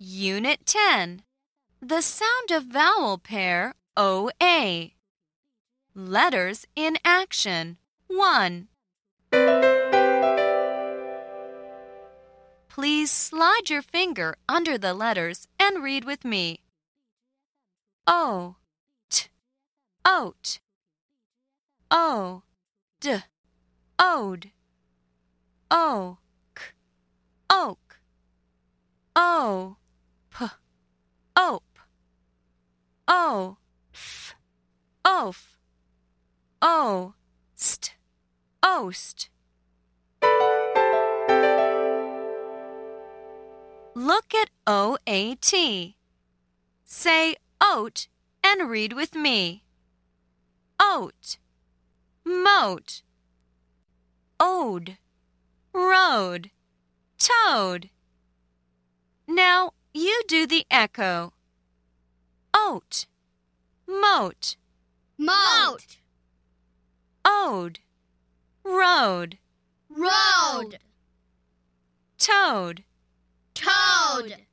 Unit 10. The sound of vowel pair OA. Letters in action. 1. Please slide your finger under the letters and read with me. O, t, oat. O, d, ode. O, k, oak. O, p, ope. O, f, oaf. O, st, oast. Look at OAT. Say oat and read with me. Oat, moat, ode, road, toad. Now you do the echo. Oat, moat, Moat. ode, road, Road. toad. Toad.